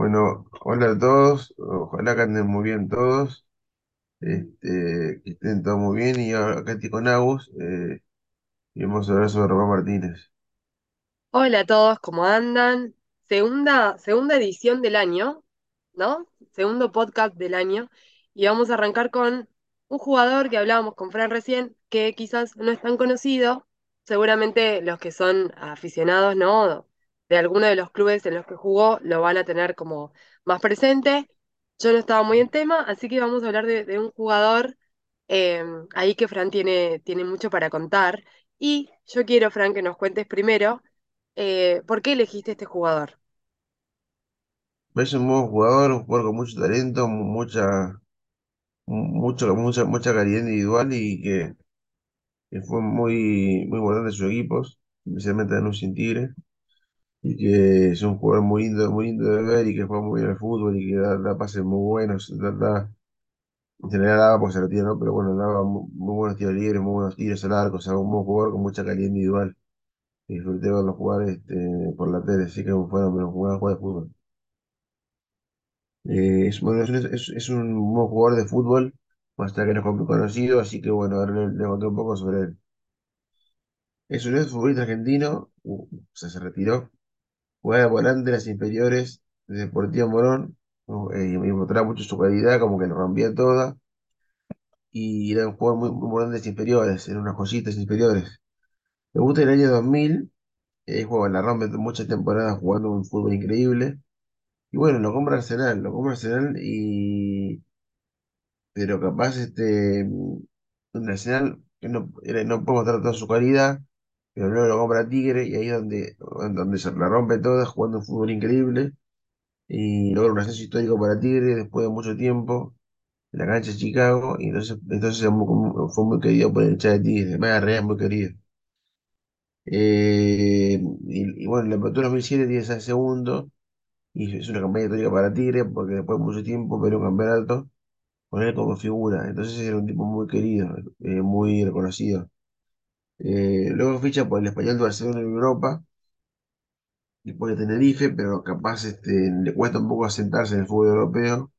Bueno, hola a todos, ojalá que anden muy bien todos, este, que estén todos muy bien y ahora acá estoy con Agus eh, y vamos a hablar sobre Román Martínez. Hola a todos, ¿cómo andan? Segunda, segunda edición del año, ¿no? Segundo podcast del año. Y vamos a arrancar con un jugador que hablábamos con Fran recién, que quizás no es tan conocido. Seguramente los que son aficionados, ¿no? De alguno de los clubes en los que jugó lo van a tener como más presente. Yo no estaba muy en tema, así que vamos a hablar de, un jugador eh, ahí que Fran tiene, tiene mucho para contar. Y yo quiero, Fran, que nos cuentes primero. Eh, ¿por qué elegiste este jugador? Es un buen jugador, un jugador con mucho talento, mu- mucha, mu- mucho, mucha, mucha calidad individual y que, fue muy, muy importante en sus equipos, especialmente en Luz Tigre, y que es un jugador muy lindo, muy lindo de ver y que juega muy bien al fútbol y que da, pases muy buenos, da, da- En general daba porque se retira, ¿no? Pero bueno, daba mu- muy, buenos tiros libres, muy buenos tiros al arco, o sea, un buen jugador con mucha calidad individual. Disfruté verlo jugar este, por la tele, así que fueron pero jugar jugar de fútbol. Eh, es, bueno, es, es, un buen jugador de fútbol, allá que no es muy conocido, así que bueno, ahora le, le conté un poco sobre él. Es un ex futbolista argentino, uh, o sea, se retiró, de volante en las inferiores de Deportivo Morón, eh, y mostraba mucho su calidad, como que lo rompía toda, y era un jugador muy, muy bueno en las inferiores, eran unas joyitas inferiores. Me gusta el año 2000, eh, juega en la Roma muchas temporadas jugando un fútbol increíble. Y bueno, lo compra Arsenal, lo compra Arsenal y... Pero capaz este... Un Arsenal no, era- no puede mostrar toda su calidad, pero luego lo compra Tigre y ahí es donde, donde se la rompe toda jugando un fútbol increíble. Y logra un ascenso histórico para Tigre después de mucho tiempo en la cancha de Chicago. Y entonces, entonces fue muy querido por el hincha de Tigre, además Real muy querido. Eh, y, y bueno, la apertura 2007 tiene ese segundo, y es una campaña histórica para Tigre, porque después de mucho tiempo pero un campeonato con él como figura. Entonces era un tipo muy querido, eh, muy reconocido. Eh, luego ficha por el Español de Barcelona en Europa, después de Tenerife, pero capaz este, le cuesta un poco asentarse en el fútbol europeo,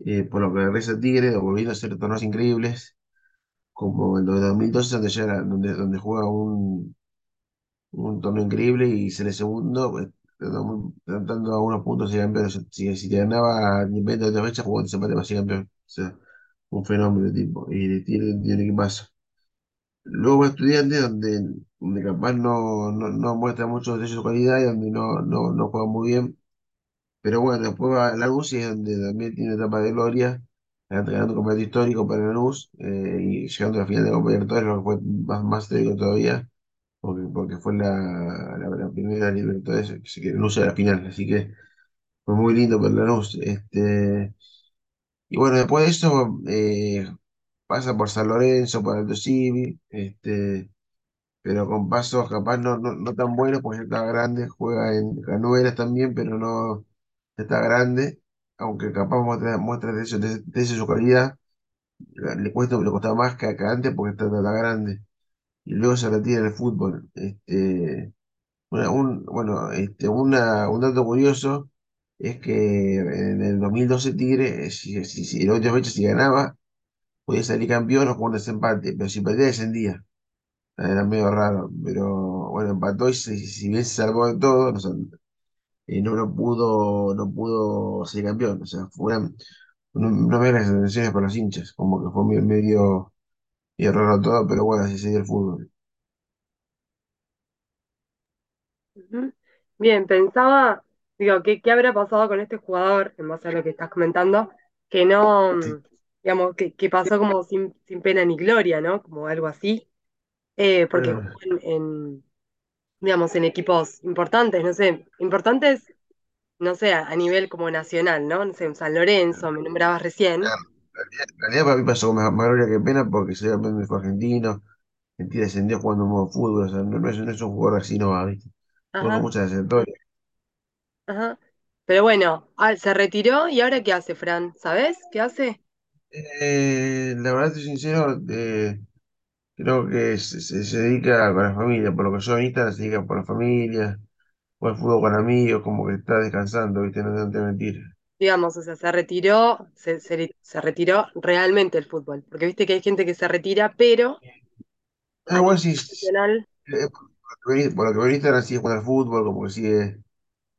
eh, por lo que regresa Tigre, volviendo a hacer torneos increíbles, como el de 2012, donde, ya era- donde, donde juega un un torneo increíble y sale segundo, pues, tratando muy- tratando a unos puntos de ser campeón. Si, si te ganaba Independiente de otra fecha, jugando ese empate para ser campeón. O sea, un fenómeno de tipo. Y tiene, tiene que pasa. Luego estudiantes donde, donde capaz no, no, no muestra mucho de su calidad y donde no, no, no juega muy bien. Pero bueno, después va a Lanús y es donde también tiene etapa de gloria, ganando campeonato histórico para Lanús eh, y llegando a la final de Copa Libertadores, lo que fue más, más histórico todavía porque, porque fue la, la, la primera Libertadores que quedó a la final, así que fue muy lindo para Lanús. Este, y bueno, después de eso eh, pasa por San Lorenzo, por Alto Civi, este, pero con pasos capaz no, no, no tan buenos, porque estaba grande, juega en Canuelas también, pero no está grande, aunque capaz muestra, de eso, de, eso su calidad, le cuesta, le costaba más que, que antes porque está tan grande. Y luego se retira del fútbol. Este, Una- un, bueno, este, una, un dato curioso es que en el 2012 Tigre, si, si, si, la última fecha si ganaba, podía salir campeón o jugar un desempate, pero si perdía descendía. Era medio raro, pero bueno, empató y si, si bien se salvó de todo, no, eh, no, no pudo, no pudo ser campeón. O sea, fue una, una, una mera sensaciones para los hinchas, como que fue medio, medio, medio raro todo, pero bueno, así se dio el fútbol. Ujú. Bien, pensaba, digo, ¿qué, qué habrá pasado con este jugador, en base a lo que estás comentando, que no, Sí, digamos, que, que pasó como sin, sin pena ni gloria, ¿no? Como algo así, eh, porque jugó en, en, digamos, en equipos importantes, no sé, importantes, no sé, a, a nivel como nacional, ¿no? No sé, un San Lorenzo, me nombrabas recién. En realidad para mí pasó con más, más gloria que pena porque soy campeón fue argentino, Argentina descendió jugando un modo fútbol, o sea, no, no es, no es un jugador así, no va, ¿viste? Con muchas trayectorias. ajá. Pero bueno, ah, se retiró y ahora ¿qué hace, Fran? ¿Sabés qué hace? Eh, la verdad, estoy sincero, eh, creo que se, se- se dedica con la familia, por lo que yo he visto, se dedica por la familia, juega fútbol con amigos, como que está descansando, ¿viste? No, te voy a mentir. Digamos, o sea, se retiró, se, se, se retiró realmente el fútbol, porque viste que hay gente que se retira, pero Ah, a igual nivel sí, profesional, eh, por lo que vi- por lo que veo en Instagram sigue jugando al fútbol, como que sigue,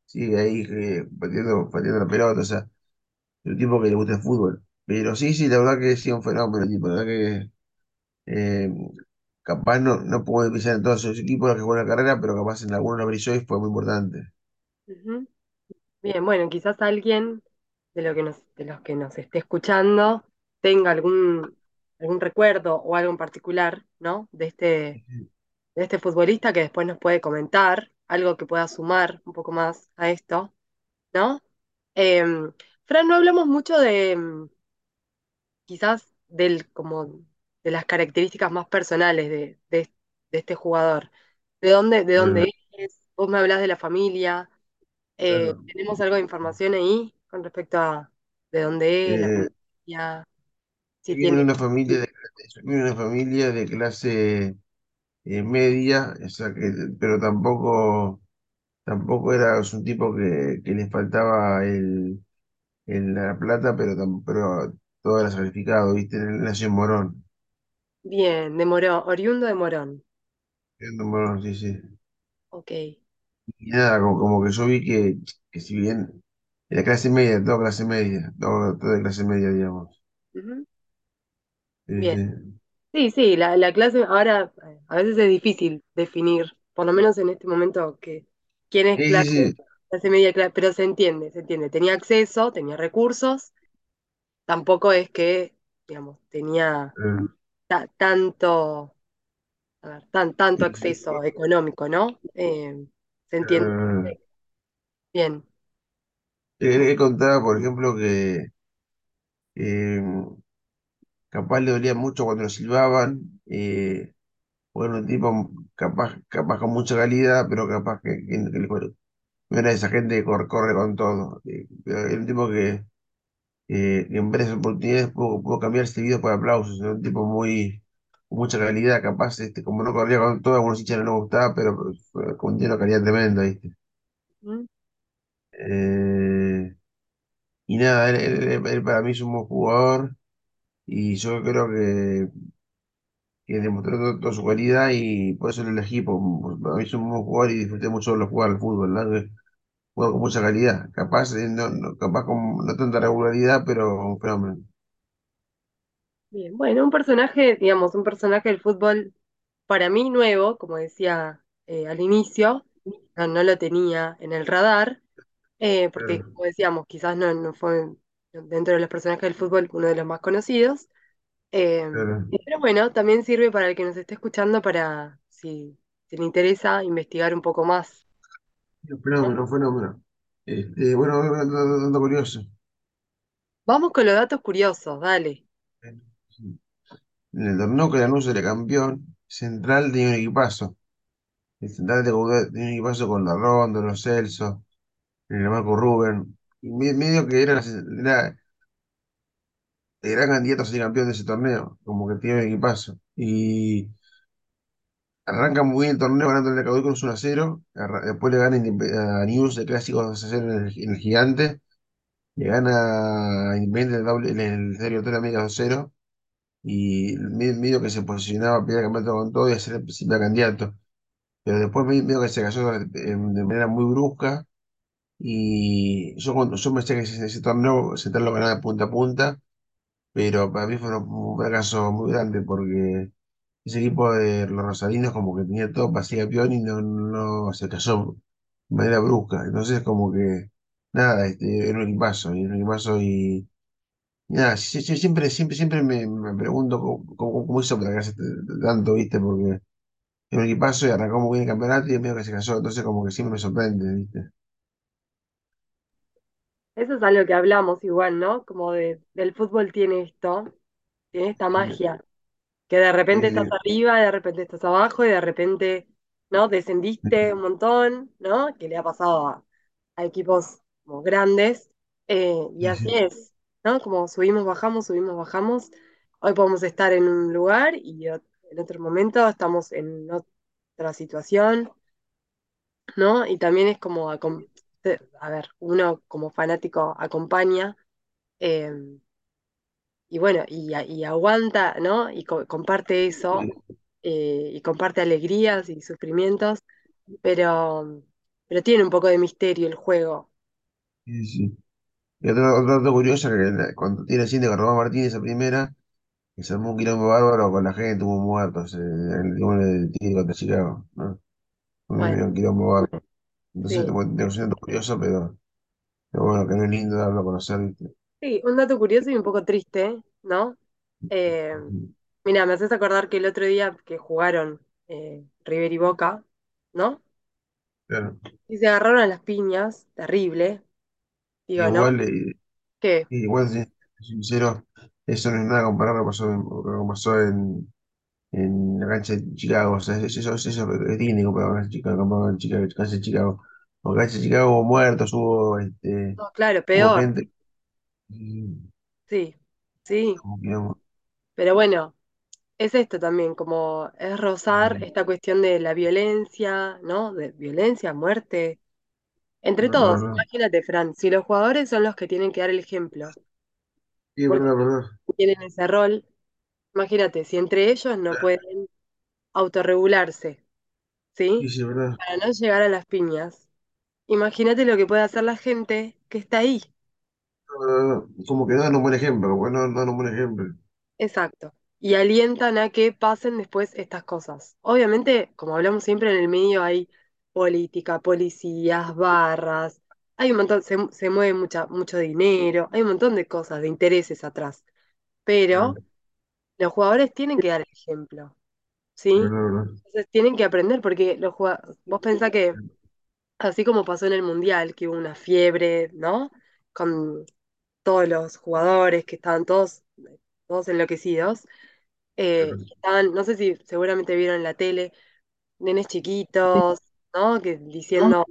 sigue ahí eh, pateando, pateando la pelota, o sea, es un tipo que le gusta el fútbol. Pero sí, sí, la verdad que sí un fenómeno, tipo, la verdad que eh, capaz no, no puedo pensar en todos esos equipos los que juegan la carrera, pero capaz en alguno lo brilló y fue muy importante. ujú. Bien, bueno, quizás alguien de, lo que nos, de los que nos esté escuchando tenga algún, algún recuerdo o algo en particular, ¿no? De este, de este futbolista que después nos puede comentar, algo que pueda sumar un poco más a esto, ¿no? Em, Fran, no hablamos mucho de quizás del, como, de las características más personales de, de, de este jugador. ¿De dónde, de dónde es? Vos me hablás de la familia. Eh, claro. ¿tenemos algo de información ahí con respecto a de dónde es, la Eh, familia? Si viene tiene... una familia de, una familia de clase eh, media, o sea que, pero tampoco, tampoco era un tipo que, que le faltaba el, el- la plata, pero, pero todo era sacrificado, ¿viste? Él nació en Morón, Bien, de Morón, oriundo de Morón. en Morón, sí, sí. Ok. Y nada, como, como que yo vi que, que si bien era clase media, todo clase media, todo, todo de clase media, digamos. Ujú. Sí, Bien. sí. Sí, sí, la, la clase ahora eh, a veces es difícil definir, por lo menos en este momento, que quién es Sí, sí, clase, sí. clase media, cla- pero se entiende, se entiende. Tenía acceso, tenía recursos, tampoco es que, digamos, tenía Eh, ta- tanto, a ver, tan, tanto sí. acceso económico, ¿no? Eh, se entiende. Eh, Bien. él, contaba, por ejemplo, que eh, capaz le dolía mucho cuando lo silbaban, eh, bueno, un tipo capaz, capaz con mucha calidad, pero capaz que, que- que le- no era esa gente que corre, corre con todo. eh, pero era un tipo que, que en varias oportunidades pudo, pudo cambiar este video por aplausos, era un tipo muy, con mucha calidad, capaz, este, como no corría con todo, algunos hinchas no les gustaba, pero fue con una calidad tremenda, ¿viste? ¿Mm? Eh, y nada, él, él- él para mí es un buen jugador y yo creo que que demostró to- toda su calidad y por eso lo elegí, porque para mí es un buen jugador y disfruté mucho de jugar al fútbol. Juega con mucha calidad, capaz, eh, no, no- capaz con no tanta regularidad, pero un fenómeno. Bien. Bueno, un personaje, digamos, un personaje del fútbol para mí nuevo, como decía eh, al inicio, no, no lo tenía en el radar, eh, porque Claro, como decíamos, quizás no, no fue dentro de los personajes del fútbol uno de los más conocidos. Eh, claro. pero bueno, también sirve para el que nos esté escuchando para, si, si le interesa, investigar un poco más. Un ¿no? fenómeno, un fenómeno. Este, bueno, dato curioso. Vamos con los datos curiosos, dale. En el torneo que Lanús era campeón, Central tenía un equipazo. El Central tenía un equipazo con la Ronda, los Celso, el Marco Rubén. Y me- medio que era, era, era candidato a ser campeón de ese torneo, como que tiene un equipazo. Y Arranca muy bien el torneo ganando el Caudículos 1 a 0. Arra- Después le gana Indep- a News de Clásico 2 a 0 en el, en el Gigante. Le gana a Independiente en el, doble- en el Serio Tour América 2 a 0. Y me- medio que se posicionaba a pelear el campeonato con todo y a ser el principal candidato. Pero después me- medio que se cayó de, manera muy brusca. Y yo, cuando, yo pensé que ese, ese torneo Central lo ganaba punta a punta. Pero para mí fue un fracaso muy grande porque ese equipo de los Rosarinos como que tenía todo para ser campeón y no, no se cayó de manera brusca. Entonces como que nada, este, era un equipazo, y era un equipazo y, y nada, sí- siempre, siempre, siempre me, me pregunto cómo, cómo, cómo hizo para ganarse tanto, ¿viste? Porque era un equipazo y arrancó muy bien el campeonato y medio que se cayó, entonces como que siempre me sorprende, ¿viste? Eso es algo que hablamos igual, ¿no? Como de, del fútbol tiene esto, tiene esta magia, que de repente estás Sí, arriba, de repente estás abajo y de repente, ¿no? Descendiste un montón, ¿no? Que le ha pasado a, a equipos como grandes. eh, y sí, así sí, es, ¿no? Como subimos, bajamos, subimos, bajamos. Hoy podemos estar en un lugar y en otro momento estamos en otra situación. ¿no? Y también es como, eh, a ver, uno como fanático acompaña eh, y bueno, y, aguanta, ¿no? Y co- comparte eso, eh, y comparte alegrías y sufrimientos, pero, pero tiene un poco de misterio el juego. Sí, sí. Y otro, dato curioso que cuando tiene el con Román Martínez a primera, que se armó un quilombo bárbaro con la gente, hubo muertos, eh, el del Tigre contra Chicago, ¿no? Un, Bueno, un quilombo bárbaro. Entonces, sí. un dato curioso, pero, pero bueno, que no es lindo darlo a conocer, ¿viste? Sí, un dato curioso y un poco triste, ¿no? Eh, mira, me haces acordar que el otro día que jugaron eh, River y Boca, ¿no? Claro. Y se agarraron a las piñas, terrible, digo, ¿no? Igual, eh, ¿Qué? igual, si soy sincero, eso no es nada comparado a lo que pasó en, lo que pasó en, en la cancha de Chicago. O sea, eso, eso, eso es digno comparado con la cancha de Chicago, comparado cancha de Chicago. Porque en la cancha de Chicago hubo muertos, hubo, este, No, claro, hubo peor, gente. Mm, sí, sí, Como que no, pero bueno, es esto también, como es rozar mm, esta cuestión de la violencia, ¿no? De violencia, muerte, entre todos. Imagínate, Fran, si los jugadores son los que tienen que dar el ejemplo, Sí, porque verdad, verdad. tienen ese rol, imagínate, si entre ellos no pueden autorregularse, Sí, ¿sí? sí, verdad. Para no llegar a las piñas, imagínate lo que puede hacer la gente que está ahí. No. Como que dan un buen ejemplo, como que no, no dan un buen ejemplo. Exacto. Y alientan a que pasen después estas cosas. Obviamente, como hablamos siempre en el medio, hay política, policías, barras, hay un montón, se, se mueve mucha, mucho dinero, hay un montón de cosas, de intereses atrás. Pero Claro, los jugadores tienen que dar el ejemplo, ¿sí? Entonces tienen que aprender, porque los jugad- vos pensás que, así como pasó en el Mundial, que hubo una fiebre, ¿no? Con todos los jugadores que estaban todos, todos enloquecidos eh, Claro, estaban, no sé si seguramente vieron en la tele, nenes chiquitos, ¿no? Que diciendo,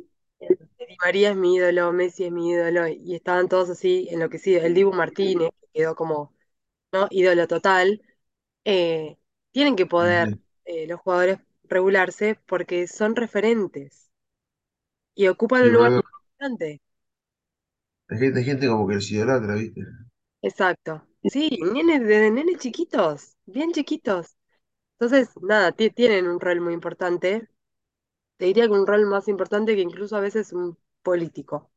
Di María es mi ídolo, Messi es mi ídolo, y estaban todos así enloquecidos. El Dibu Martínez, que quedó como, ¿no? Ídolo total. Eh, tienen que poder eh, los jugadores regularse porque son referentes y ocupan Sí, un lugar verdad. importante. Hay gente, hay gente como que los idolatra, ¿viste? Exacto. Sí, nenes, desde nenes chiquitos, bien chiquitos. Entonces, nada, ti- tienen un rol muy importante te diría que un rol más importante que incluso a veces un político,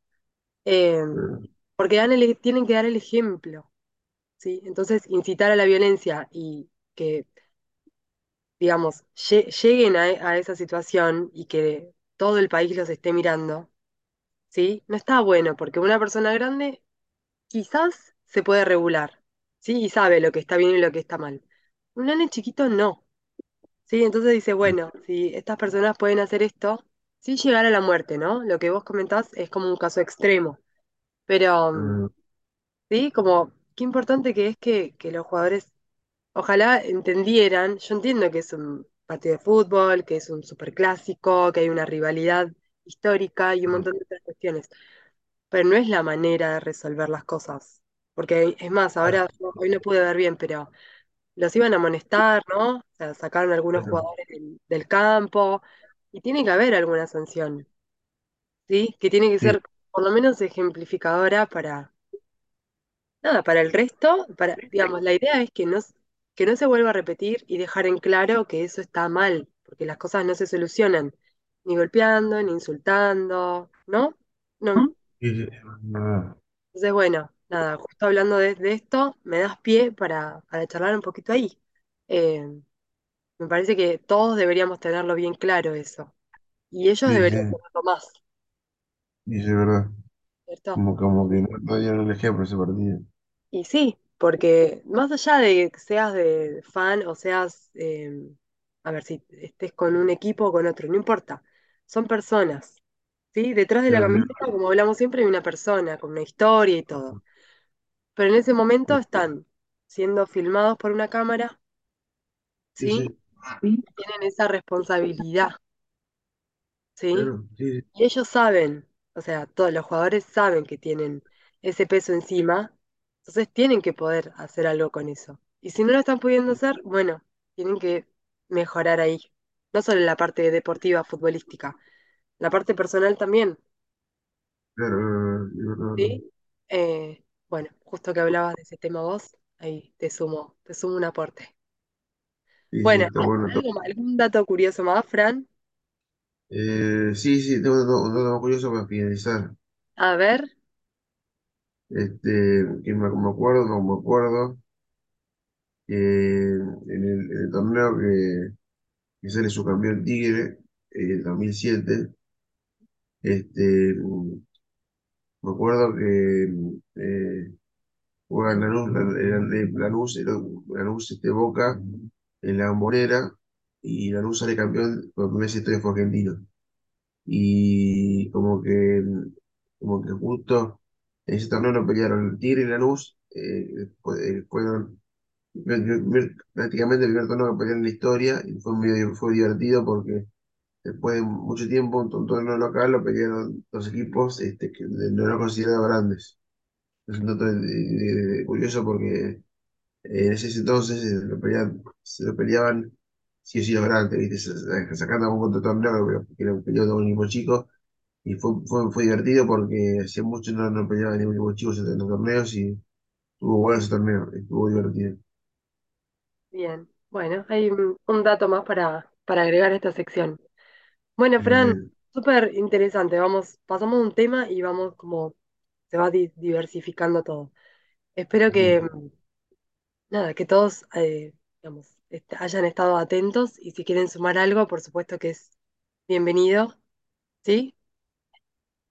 Eh, Claro, porque dan el- tienen que dar el ejemplo, ¿sí? Entonces, incitar a la violencia y que, digamos, lle- lleguen a, a esa situación y que todo el país los esté mirando, ¿sí? No está bueno, porque una persona grande quizás se puede regular, ¿sí? Y sabe lo que está bien y lo que está mal. Un nene chiquito no. Sí, entonces dice, bueno, si estas personas pueden hacer esto, sin llegar a la muerte, ¿no? Lo que vos comentás es como un caso extremo, pero mm, sí, como qué importante que es que, que los jugadores ojalá entendieran, yo entiendo que es un partido de fútbol, que es un superclásico, que hay una rivalidad histórica y un montón de otras cuestiones, pero no es la manera de resolver las cosas, porque es más, ahora hoy no pude ver bien, pero los iban a amonestar, ¿no? O sea, sacaron algunos claro. jugadores del, del campo y tiene que haber alguna sanción, ¿sí? Que tiene que Sí, ser por lo menos ejemplificadora para, nada, para el resto, para, digamos, la idea es que no, que no se vuelva a repetir y dejar en claro que eso está mal, porque las cosas no se solucionan ni golpeando, ni insultando, ¿no? No. Entonces, bueno, nada, justo hablando de, de esto, me das pie para, para charlar un poquito ahí. Eh, Me parece que todos deberíamos tenerlo bien claro eso. Y ellos sí, deberían sí, tenerlo más, sí, sí, es verdad. ¿cierto? Como, como que no, no dieron el ejemplo ese partido. Y sí, porque más allá de que seas de fan o seas, eh, a ver, si estés con un equipo o con otro, no importa, son personas, ¿sí? Detrás de la camiseta, como hablamos siempre, hay una persona con una historia y todo. Pero en ese momento están siendo filmados por una cámara, sí, ¿sí? sí, Tienen esa responsabilidad, ¿sí? claro, sí, sí, Y ellos saben, o sea, todos los jugadores saben que tienen ese peso encima, entonces tienen que poder hacer algo con eso. Y si no lo están pudiendo hacer, bueno, tienen que mejorar ahí. No solo en la parte deportiva, futbolística, la parte personal también, Claro. ¿sí? Eh, bueno, justo que hablabas de ese tema vos, ahí te sumo, te sumo un aporte. Sí, sí, Bueno, está bueno. está- ¿algo más- ¿algún dato curioso más, Fran? Eh, sí, sí, tengo un dato un dato curioso para finalizar. A ver, Este, que me, me acuerdo, no me acuerdo, que en el, en el torneo que, sale su campeón Tigre, en el 2007, este, me acuerdo que eh, juega Lanús, Lan- Lan- Lanús, Lanús este, Boca en la Bombonera y Lanús sale campeón por primera vez historia fue argentino. Y como que, como que justo en ese torneo no pelearon el Tigre y Lanús, eh, eh, fueron prácticamente el primer torneo que pelearon en la historia y fue, medio, fue divertido porque después de mucho tiempo un, un torneo local lo pelearon dos equipos este, que no eran considerados grandes. Es un dato curioso porque en ese entonces eh, lo peleaban, se lo peleaban sí o sí los grandes, ¿viste? Sa- Sacando algún otro torneo que un periodo de un equipo chico y fue, fue, fue divertido porque hacía mucho no, no peleaban ni un equipo chico en los torneos y estuvo bueno ese torneo, estuvo divertido. Bien, bueno, hay un, un dato más para, para agregar a esta sección. Bueno, Fran, Bien, súper interesante, vamos, pasamos un tema y vamos como se va di- diversificando todo. Espero que, bien. nada, que todos, eh, digamos, est- hayan estado atentos y si quieren sumar algo, por supuesto que es bienvenido, ¿sí?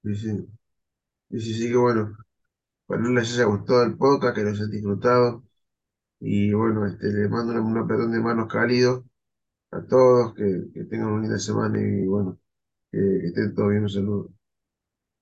Sí, sí, sí, sí, sí, que bueno, bueno, les haya gustado el podcast, que los hayan disfrutado y bueno, este, les mando un apretón de manos cálido a todos, que, que tengan una linda semana y bueno, que, que estén todos bien, un saludo.